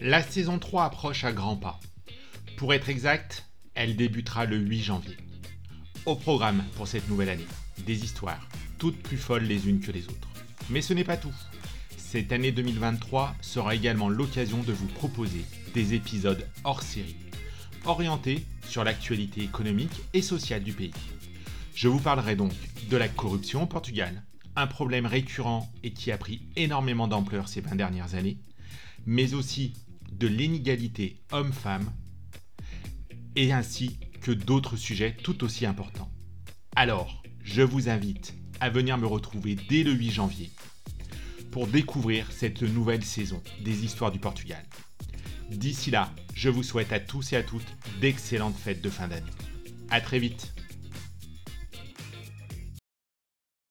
La saison 3 approche à grands pas. Pour être exact, elle débutera le 8 janvier. Au programme pour cette nouvelle année, des histoires, toutes plus folles les unes que les autres. Mais ce n'est pas tout. Cette année 2023 sera également l'occasion de vous proposer des épisodes hors série, orientés sur l'actualité économique et sociale du pays. Je vous parlerai donc de la corruption au Portugal, un problème récurrent et qui a pris énormément d'ampleur ces 20 dernières années, mais aussi de l'inégalité homme-femme, et ainsi que d'autres sujets tout aussi importants. Alors, je vous invite à venir me retrouver dès le 8 janvier pour découvrir cette nouvelle saison des histoires du Portugal. D'ici là, je vous souhaite à tous et à toutes d'excellentes fêtes de fin d'année. A très vite